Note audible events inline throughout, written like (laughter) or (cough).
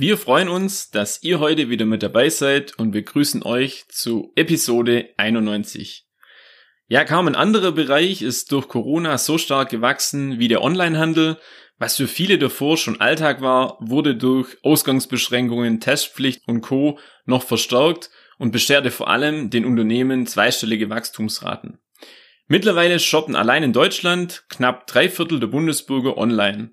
Wir freuen uns, dass ihr heute wieder mit dabei seid und begrüßen euch zu Episode 91. Ja, kaum ein anderer Bereich ist durch Corona so stark gewachsen wie der Onlinehandel. Was für viele davor schon Alltag war, wurde durch Ausgangsbeschränkungen, Testpflicht und Co. noch verstärkt und bescherte vor allem den Unternehmen zweistellige Wachstumsraten. Mittlerweile shoppen allein in Deutschland knapp drei Viertel der Bundesbürger online.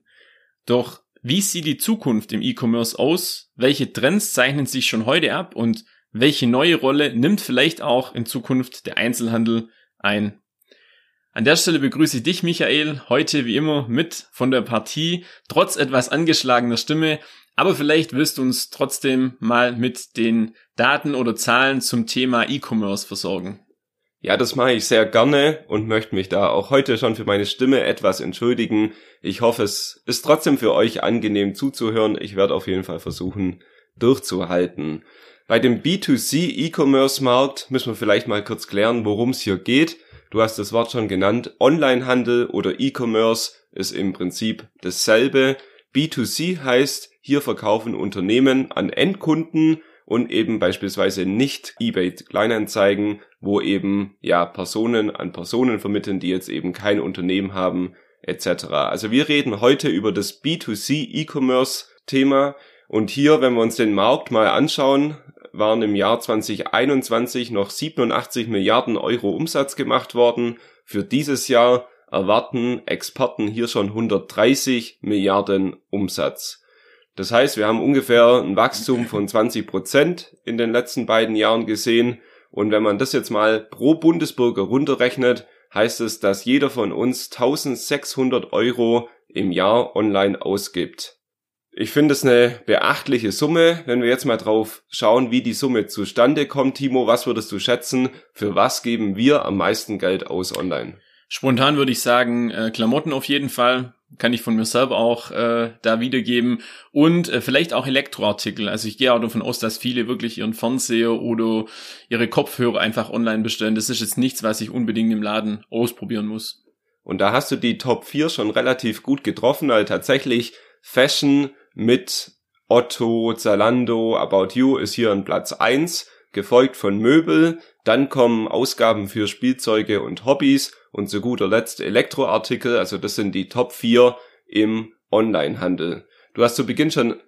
Doch wie sieht die Zukunft im E-Commerce aus? Welche Trends zeichnen sich schon heute ab und welche neue Rolle nimmt vielleicht auch in Zukunft der Einzelhandel ein. An der Stelle begrüße ich dich, Michael, heute wie immer mit von der Partie, trotz etwas angeschlagener Stimme, aber vielleicht wirst du uns trotzdem mal mit den Daten oder Zahlen zum Thema E-Commerce versorgen. Ja, das mache ich sehr gerne und möchte mich da auch heute schon für meine Stimme etwas entschuldigen. Ich hoffe, es ist trotzdem für euch angenehm zuzuhören. Ich werde auf jeden Fall versuchen, durchzuhalten. Bei dem B2C E-Commerce Markt müssen wir vielleicht mal kurz klären, worum es hier geht. Du hast das Wort schon genannt. Onlinehandel oder E-Commerce ist im Prinzip dasselbe. B2C heißt, hier verkaufen Unternehmen an Endkunden und eben beispielsweise nicht eBay Kleinanzeigen, wo eben ja Personen an Personen vermitteln, die jetzt eben kein Unternehmen haben etc. Also wir reden heute über das B2C E-Commerce Thema und hier, wenn wir uns den Markt mal anschauen, waren im Jahr 2021 noch 87 Milliarden Euro Umsatz gemacht worden. Für dieses Jahr erwarten Experten hier schon 130 Milliarden Umsatz. Das heißt, wir haben ungefähr ein Wachstum von 20 Prozent in den letzten beiden Jahren gesehen. Und wenn man das jetzt mal pro Bundesbürger runterrechnet, heißt es, dass jeder von uns 1600 Euro im Jahr online ausgibt. Ich finde es eine beachtliche Summe. Wenn wir jetzt mal drauf schauen, wie die Summe zustande kommt, Timo, was würdest du schätzen? Für was geben wir am meisten Geld aus online? Spontan würde ich sagen, äh, Klamotten auf jeden Fall. Kann ich von mir selber auch äh, da wiedergeben. Und äh, vielleicht auch Elektroartikel. Also ich gehe auch davon aus, dass viele wirklich ihren Fernseher oder ihre Kopfhörer einfach online bestellen. Das ist jetzt nichts, was ich unbedingt im Laden ausprobieren muss. Und da hast du die Top 4 schon relativ gut getroffen, weil tatsächlich Fashion mit Otto, Zalando, About You ist hier an Platz eins, gefolgt von Möbel, dann kommen Ausgaben für Spielzeuge und Hobbys und zu guter Letzt Elektroartikel, also das sind die Top 4 im Onlinehandel. Du hast zu Beginn schon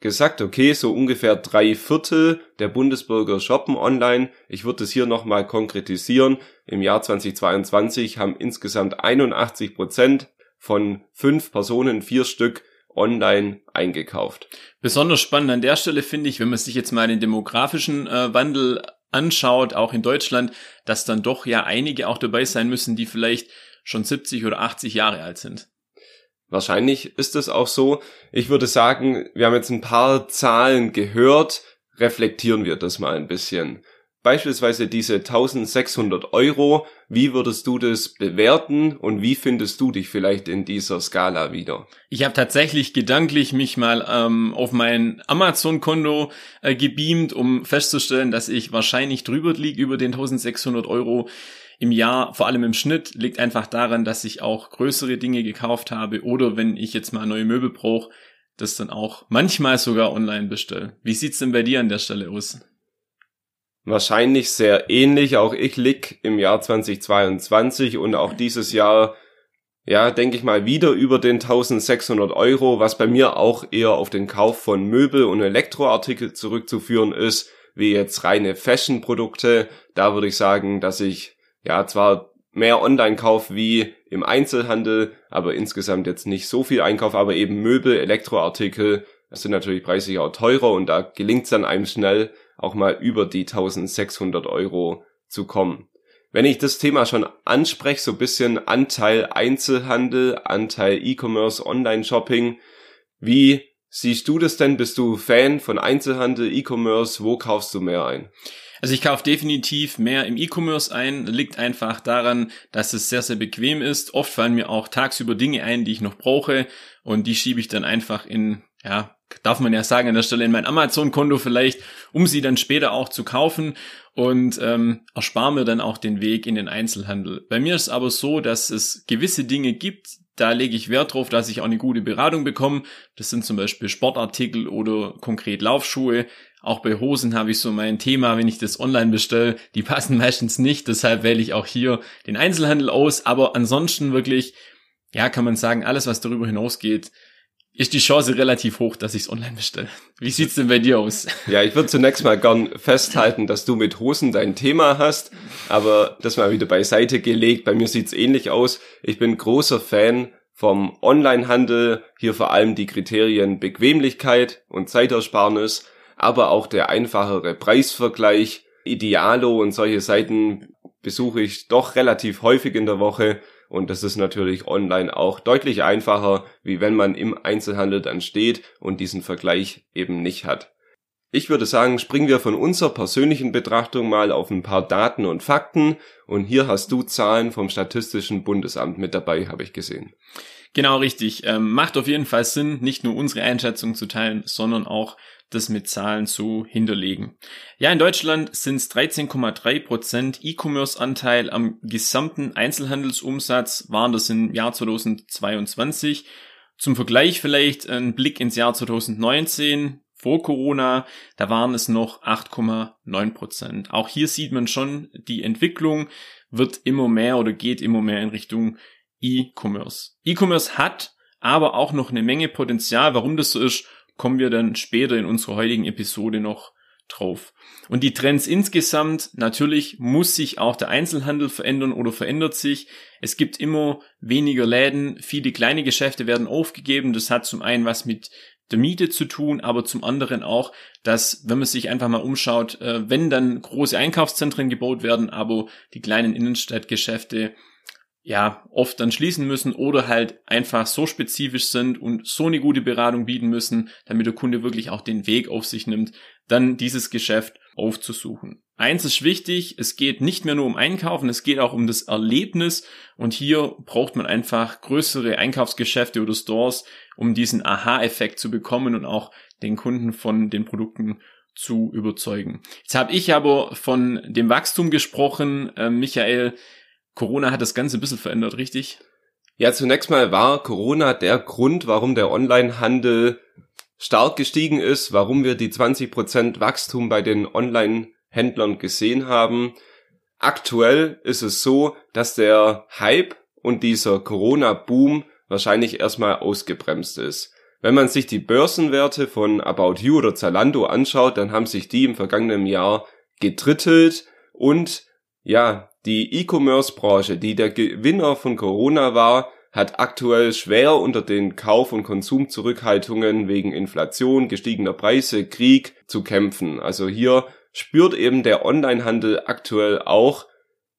gesagt, okay, so ungefähr drei Viertel der Bundesbürger shoppen online. Ich würde es hier nochmal konkretisieren. Im Jahr 2022 haben insgesamt 81 Prozent von fünf Personen, vier Stück, online eingekauft. Besonders spannend an der Stelle finde ich, wenn man sich jetzt mal den demografischen äh, Wandel anschaut, auch in Deutschland, dass dann doch ja einige auch dabei sein müssen, die vielleicht schon 70 oder 80 Jahre alt sind. Wahrscheinlich ist es auch so. Ich würde sagen, wir haben jetzt ein paar Zahlen gehört. Reflektieren wir das mal ein bisschen. Beispielsweise diese 1600 Euro, wie würdest du das bewerten und wie findest du dich vielleicht in dieser Skala wieder? Ich habe tatsächlich gedanklich mich mal ähm, auf mein Amazon-Konto äh, gebeamt, um festzustellen, dass ich wahrscheinlich drüber liege über den 1600 Euro im Jahr, vor allem im Schnitt, liegt einfach daran, dass ich auch größere Dinge gekauft habe oder wenn ich jetzt mal neue Möbel brauche, das dann auch manchmal sogar online bestelle. Wie sieht's denn bei dir an der Stelle aus? Wahrscheinlich sehr ähnlich. Auch ich lieg im Jahr 2022 und auch dieses Jahr, ja, denke ich mal, wieder über den 1600 Euro, was bei mir auch eher auf den Kauf von Möbel und Elektroartikel zurückzuführen ist, wie jetzt reine Fashion-Produkte. Da würde ich sagen, dass ich ja zwar mehr online kaufe wie im Einzelhandel, aber insgesamt jetzt nicht so viel Einkauf, aber eben Möbel, Elektroartikel, das sind natürlich preislich auch teurer und da gelingt es dann einem schnell, auch mal über die 1600 Euro zu kommen. Wenn ich das Thema schon anspreche, so bisschen Anteil Einzelhandel, Anteil E-Commerce, Online-Shopping, wie siehst du das denn? Bist du Fan von Einzelhandel, E-Commerce? Wo kaufst du mehr ein? Also ich kaufe definitiv mehr im E-Commerce ein. Liegt einfach daran, dass es sehr, sehr bequem ist. Oft fallen mir auch tagsüber Dinge ein, die ich noch brauche und die schiebe ich dann einfach in, ja, darf man ja sagen an der Stelle in mein Amazon-Konto vielleicht, um sie dann später auch zu kaufen und ähm, erspare mir dann auch den Weg in den Einzelhandel. Bei mir ist es aber so, dass es gewisse Dinge gibt, da lege ich Wert drauf, dass ich auch eine gute Beratung bekomme. Das sind zum Beispiel Sportartikel oder konkret Laufschuhe. Auch bei Hosen habe ich so mein Thema, wenn ich das online bestelle, die passen (laughs) meistens nicht, deshalb wähle ich auch hier den Einzelhandel aus, aber ansonsten wirklich, ja, kann man sagen, alles, was darüber hinausgeht, ist die Chance relativ hoch, dass ich es online bestelle. Wie sieht's denn bei dir aus? Ja, ich würde zunächst mal gern festhalten, dass du mit Hosen dein Thema hast, aber das mal wieder beiseite gelegt. Bei mir sieht's ähnlich aus. Ich bin großer Fan vom Onlinehandel, hier vor allem die Kriterien Bequemlichkeit und Zeitersparnis aber auch der einfachere Preisvergleich. Idealo und solche Seiten besuche ich doch relativ häufig in der Woche und das ist natürlich online auch deutlich einfacher, wie wenn man im Einzelhandel dann steht und diesen Vergleich eben nicht hat. Ich würde sagen, springen wir von unserer persönlichen Betrachtung mal auf ein paar Daten und Fakten und hier hast du Zahlen vom Statistischen Bundesamt mit dabei, habe ich gesehen. Genau richtig. Ähm, macht auf jeden Fall Sinn, nicht nur unsere Einschätzung zu teilen, sondern auch das mit Zahlen zu hinterlegen. Ja, in Deutschland sind es 13,3 Prozent E-Commerce-Anteil am gesamten Einzelhandelsumsatz waren das im Jahr 2022. Zum Vergleich vielleicht ein Blick ins Jahr 2019 vor Corona, da waren es noch 8,9 Prozent. Auch hier sieht man schon, die Entwicklung wird immer mehr oder geht immer mehr in Richtung E-Commerce. E-Commerce hat aber auch noch eine Menge Potenzial. Warum das so ist, kommen wir dann später in unserer heutigen Episode noch drauf. Und die Trends insgesamt, natürlich muss sich auch der Einzelhandel verändern oder verändert sich. Es gibt immer weniger Läden, viele kleine Geschäfte werden aufgegeben. Das hat zum einen was mit der Miete zu tun, aber zum anderen auch, dass, wenn man sich einfach mal umschaut, äh, wenn dann große Einkaufszentren gebaut werden, aber die kleinen Innenstadtgeschäfte ja, oft dann schließen müssen oder halt einfach so spezifisch sind und so eine gute Beratung bieten müssen, damit der Kunde wirklich auch den Weg auf sich nimmt, dann dieses Geschäft aufzusuchen. Eins ist wichtig, es geht nicht mehr nur um Einkaufen, es geht auch um das Erlebnis und hier braucht man einfach größere Einkaufsgeschäfte oder Stores, um diesen Aha-Effekt zu bekommen und auch den Kunden von den Produkten zu überzeugen. Jetzt habe ich aber von dem Wachstum gesprochen, äh, Michael, Corona hat das Ganze ein bisschen verändert, richtig? Ja, zunächst mal war Corona der Grund, warum der Onlinehandel stark gestiegen ist, warum wir die 20% Wachstum bei den Online-Händlern gesehen haben. Aktuell ist es so, dass der Hype und dieser Corona-Boom wahrscheinlich erstmal ausgebremst ist. Wenn man sich die Börsenwerte von About You oder Zalando anschaut, dann haben sich die im vergangenen Jahr getrittelt und ja, die E-Commerce-Branche, die der Gewinner von Corona war, hat aktuell schwer unter den Kauf- und Konsumzurückhaltungen wegen Inflation, gestiegener Preise, Krieg zu kämpfen. Also hier spürt eben der Onlinehandel aktuell auch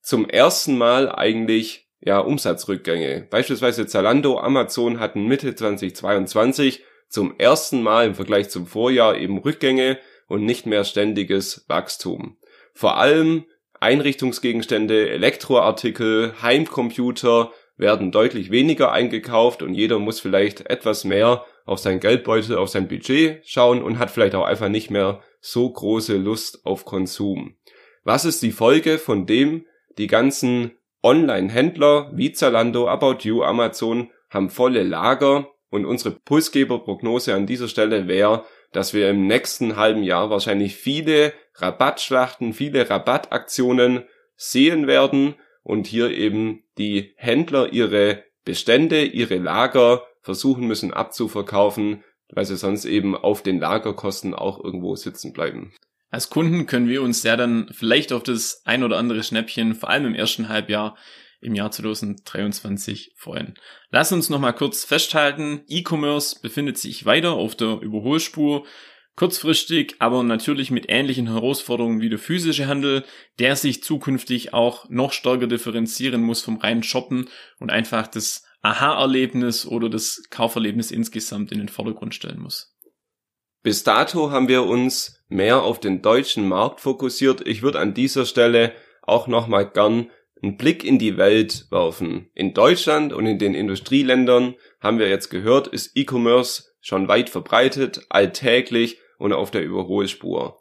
zum ersten Mal eigentlich ja Umsatzrückgänge. Beispielsweise Zalando, Amazon hatten Mitte 2022 zum ersten Mal im Vergleich zum Vorjahr eben Rückgänge und nicht mehr ständiges Wachstum. Vor allem Einrichtungsgegenstände, Elektroartikel, Heimcomputer werden deutlich weniger eingekauft und jeder muss vielleicht etwas mehr auf sein Geldbeutel, auf sein Budget schauen und hat vielleicht auch einfach nicht mehr so große Lust auf Konsum. Was ist die Folge von dem, die ganzen Online-Händler wie Zalando, About You, Amazon haben volle Lager und unsere Pulsgeberprognose an dieser Stelle wäre, dass wir im nächsten halben Jahr wahrscheinlich viele Rabattschlachten, viele Rabattaktionen sehen werden und hier eben die Händler ihre Bestände, ihre Lager versuchen müssen abzuverkaufen, weil sie sonst eben auf den Lagerkosten auch irgendwo sitzen bleiben. Als Kunden können wir uns ja dann vielleicht auf das ein oder andere Schnäppchen, vor allem im ersten Halbjahr im Jahr 2023 freuen. Lass uns noch mal kurz festhalten, E-Commerce befindet sich weiter auf der Überholspur Kurzfristig, aber natürlich mit ähnlichen Herausforderungen wie der physische Handel, der sich zukünftig auch noch stärker differenzieren muss vom reinen Shoppen und einfach das Aha-Erlebnis oder das Kauferlebnis insgesamt in den Vordergrund stellen muss. Bis dato haben wir uns mehr auf den deutschen Markt fokussiert. Ich würde an dieser Stelle auch nochmal gern einen Blick in die Welt werfen. In Deutschland und in den Industrieländern haben wir jetzt gehört, ist E-Commerce schon weit verbreitet, alltäglich und auf der Überholspur.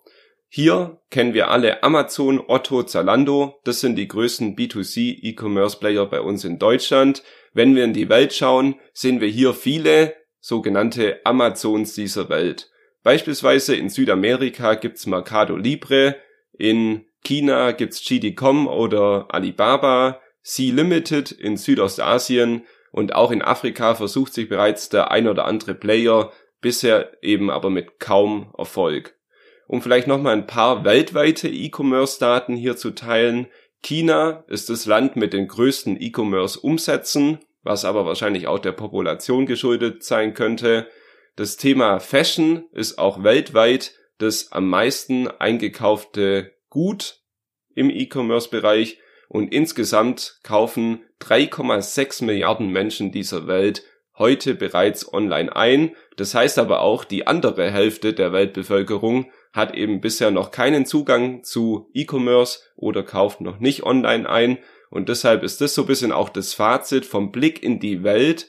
Hier kennen wir alle Amazon, Otto, Zalando. Das sind die größten B2C E-Commerce Player bei uns in Deutschland. Wenn wir in die Welt schauen, sehen wir hier viele sogenannte Amazons dieser Welt. Beispielsweise in Südamerika gibt's Mercado Libre, in China gibt's GD.com oder Alibaba, Sea Limited in Südostasien und auch in Afrika versucht sich bereits der ein oder andere Player, bisher eben aber mit kaum Erfolg. Um vielleicht nochmal ein paar weltweite E-Commerce-Daten hier zu teilen. China ist das Land mit den größten E-Commerce-Umsätzen, was aber wahrscheinlich auch der Population geschuldet sein könnte. Das Thema Fashion ist auch weltweit das am meisten eingekaufte Gut im E-Commerce-Bereich und insgesamt kaufen 3,6 Milliarden Menschen dieser Welt heute bereits online ein. Das heißt aber auch, die andere Hälfte der Weltbevölkerung hat eben bisher noch keinen Zugang zu E-Commerce oder kauft noch nicht online ein. Und deshalb ist das so ein bisschen auch das Fazit vom Blick in die Welt.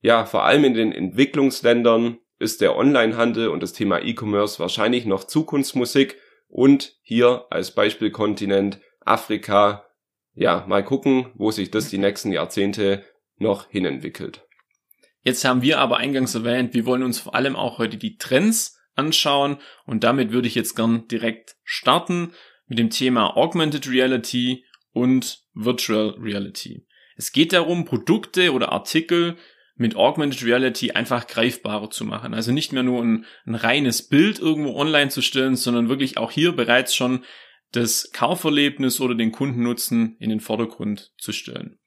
Ja, vor allem in den Entwicklungsländern ist der Onlinehandel und das Thema E-Commerce wahrscheinlich noch Zukunftsmusik. Und hier als Beispielkontinent Afrika, ja, mal gucken, wo sich das die nächsten Jahrzehnte noch hinentwickelt. Jetzt haben wir aber eingangs erwähnt, wir wollen uns vor allem auch heute die Trends anschauen und damit würde ich jetzt gern direkt starten mit dem Thema Augmented Reality und Virtual Reality. Es geht darum, Produkte oder Artikel mit Augmented Reality einfach greifbarer zu machen. Also nicht mehr nur ein, ein reines Bild irgendwo online zu stellen, sondern wirklich auch hier bereits schon das Kauferlebnis oder den Kundennutzen in den Vordergrund zu stellen.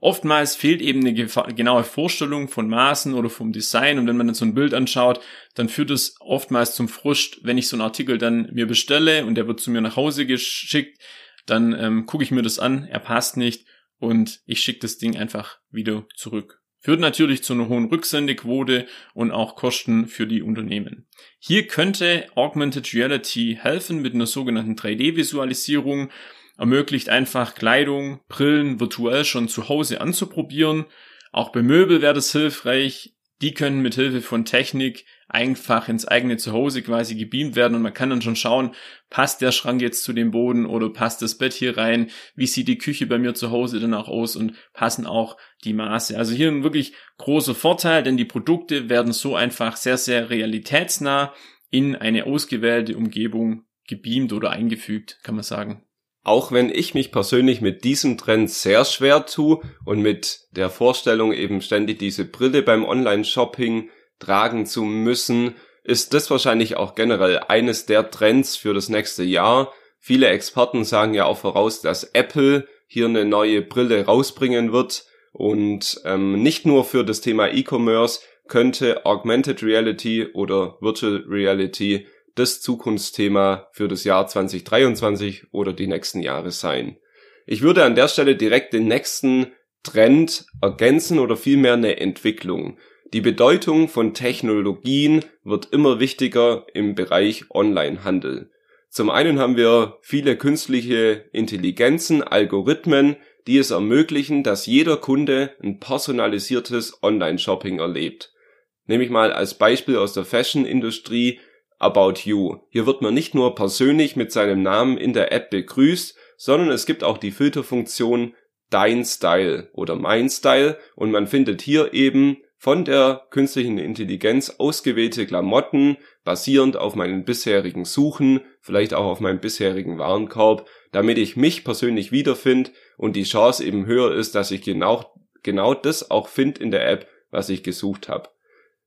Oftmals fehlt eben eine genaue Vorstellung von Maßen oder vom Design und wenn man dann so ein Bild anschaut, dann führt es oftmals zum Frust, wenn ich so einen Artikel dann mir bestelle und der wird zu mir nach Hause geschickt, dann ähm, gucke ich mir das an, er passt nicht und ich schicke das Ding einfach wieder zurück. Führt natürlich zu einer hohen Rücksendequote und auch Kosten für die Unternehmen. Hier könnte Augmented Reality helfen mit einer sogenannten 3D-Visualisierung ermöglicht einfach Kleidung, Brillen virtuell schon zu Hause anzuprobieren. Auch bei Möbel wäre das hilfreich. Die können mit Hilfe von Technik einfach ins eigene Zuhause quasi gebeamt werden und man kann dann schon schauen, passt der Schrank jetzt zu dem Boden oder passt das Bett hier rein? Wie sieht die Küche bei mir zu Hause dann auch aus und passen auch die Maße? Also hier ein wirklich großer Vorteil, denn die Produkte werden so einfach sehr, sehr realitätsnah in eine ausgewählte Umgebung gebeamt oder eingefügt, kann man sagen. Auch wenn ich mich persönlich mit diesem Trend sehr schwer tue und mit der Vorstellung eben ständig diese Brille beim Online-Shopping tragen zu müssen, ist das wahrscheinlich auch generell eines der Trends für das nächste Jahr. Viele Experten sagen ja auch voraus, dass Apple hier eine neue Brille rausbringen wird und ähm, nicht nur für das Thema E-Commerce könnte Augmented Reality oder Virtual Reality das Zukunftsthema für das Jahr 2023 oder die nächsten Jahre sein. Ich würde an der Stelle direkt den nächsten Trend ergänzen oder vielmehr eine Entwicklung. Die Bedeutung von Technologien wird immer wichtiger im Bereich Onlinehandel. Zum einen haben wir viele künstliche Intelligenzen, Algorithmen, die es ermöglichen, dass jeder Kunde ein personalisiertes Online-Shopping erlebt. Nehme ich mal als Beispiel aus der Fashion-Industrie About You. Hier wird man nicht nur persönlich mit seinem Namen in der App begrüßt, sondern es gibt auch die Filterfunktion Dein Style oder Mein Style und man findet hier eben von der künstlichen Intelligenz ausgewählte Klamotten basierend auf meinen bisherigen Suchen, vielleicht auch auf meinem bisherigen Warenkorb, damit ich mich persönlich wiederfinde und die Chance eben höher ist, dass ich genau, genau das auch finde in der App, was ich gesucht habe.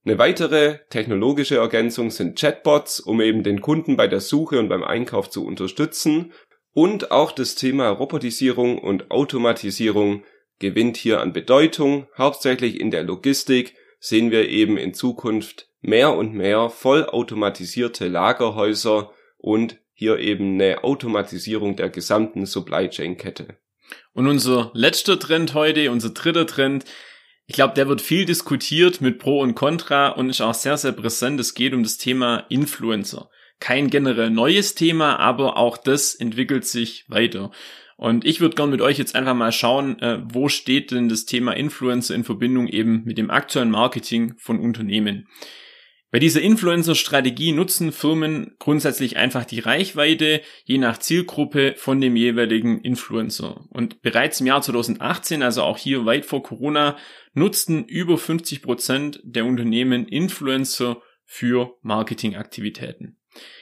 Eine weitere technologische Ergänzung sind Chatbots, um eben den Kunden bei der Suche und beim Einkauf zu unterstützen. Und auch das Thema Robotisierung und Automatisierung gewinnt hier an Bedeutung. Hauptsächlich in der Logistik sehen wir eben in Zukunft mehr und mehr vollautomatisierte Lagerhäuser und hier eben eine Automatisierung der gesamten Supply Chain Kette. Und unser letzter Trend heute, unser dritter Trend, Ich glaube, der wird viel diskutiert mit Pro und Contra und ist auch sehr, sehr präsent. Es geht um das Thema Influencer. Kein generell neues Thema, aber auch das entwickelt sich weiter. Und ich würde gern mit euch jetzt einfach mal schauen, äh, wo steht denn das Thema Influencer in Verbindung eben mit dem aktuellen Marketing von Unternehmen. Bei dieser Influencer-Strategie nutzen Firmen grundsätzlich einfach die Reichweite je nach Zielgruppe von dem jeweiligen Influencer. Und bereits im Jahr 2018, also auch hier weit vor Corona, nutzten über 50 Prozent der Unternehmen Influencer für Marketingaktivitäten.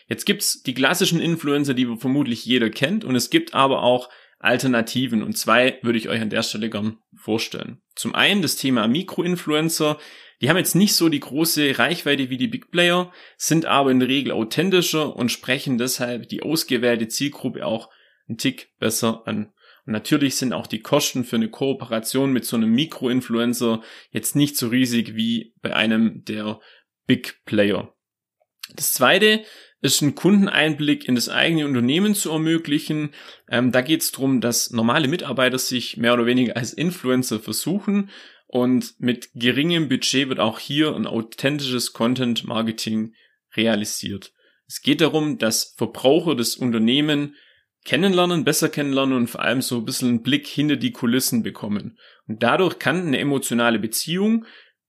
Jetzt gibt's die klassischen Influencer, die vermutlich jeder kennt, und es gibt aber auch Alternativen. Und zwei würde ich euch an der Stelle gern vorstellen. Zum einen das Thema Mikroinfluencer. Die haben jetzt nicht so die große Reichweite wie die Big Player, sind aber in der Regel authentischer und sprechen deshalb die ausgewählte Zielgruppe auch einen Tick besser an. Und natürlich sind auch die Kosten für eine Kooperation mit so einem Mikroinfluencer jetzt nicht so riesig wie bei einem der Big Player. Das zweite ist ein Kundeneinblick in das eigene Unternehmen zu ermöglichen. Ähm, da geht es darum, dass normale Mitarbeiter sich mehr oder weniger als Influencer versuchen und mit geringem Budget wird auch hier ein authentisches Content Marketing realisiert. Es geht darum, dass Verbraucher das Unternehmen kennenlernen, besser kennenlernen und vor allem so ein bisschen einen Blick hinter die Kulissen bekommen. Und dadurch kann eine emotionale Beziehung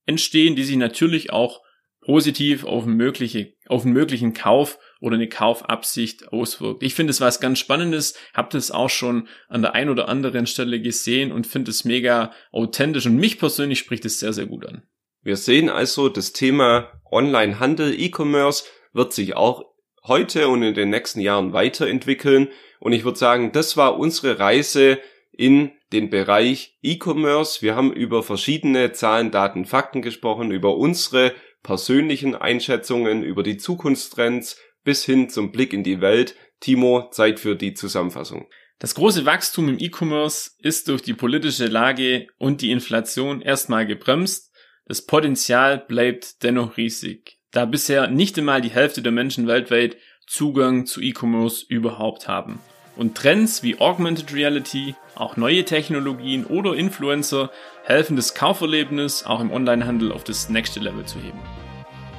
entstehen, die sich natürlich auch positiv auf einen, mögliche, auf einen möglichen Kauf oder eine Kaufabsicht auswirkt. Ich finde es was ganz Spannendes, habe das auch schon an der ein oder anderen Stelle gesehen und finde es mega authentisch und mich persönlich spricht es sehr, sehr gut an. Wir sehen also, das Thema Online-Handel, E-Commerce wird sich auch heute und in den nächsten Jahren weiterentwickeln und ich würde sagen, das war unsere Reise in den Bereich E-Commerce. Wir haben über verschiedene Zahlen, Daten, Fakten gesprochen, über unsere persönlichen Einschätzungen, über die Zukunftstrends, bis hin zum Blick in die Welt. Timo, Zeit für die Zusammenfassung. Das große Wachstum im E-Commerce ist durch die politische Lage und die Inflation erstmal gebremst. Das Potenzial bleibt dennoch riesig, da bisher nicht einmal die Hälfte der Menschen weltweit Zugang zu E-Commerce überhaupt haben. Und Trends wie Augmented Reality, auch neue Technologien oder Influencer helfen das Kauferlebnis auch im Onlinehandel auf das nächste Level zu heben.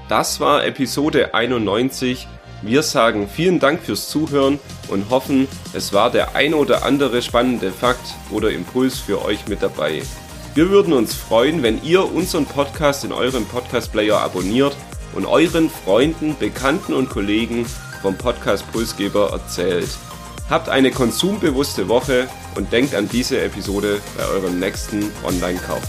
Das war Episode 91 wir sagen vielen Dank fürs Zuhören und hoffen, es war der ein oder andere spannende Fakt oder Impuls für euch mit dabei. Wir würden uns freuen, wenn ihr unseren Podcast in eurem Podcast-Player abonniert und euren Freunden, Bekannten und Kollegen vom Podcast Pulsgeber erzählt. Habt eine konsumbewusste Woche und denkt an diese Episode bei eurem nächsten Online-Kauf.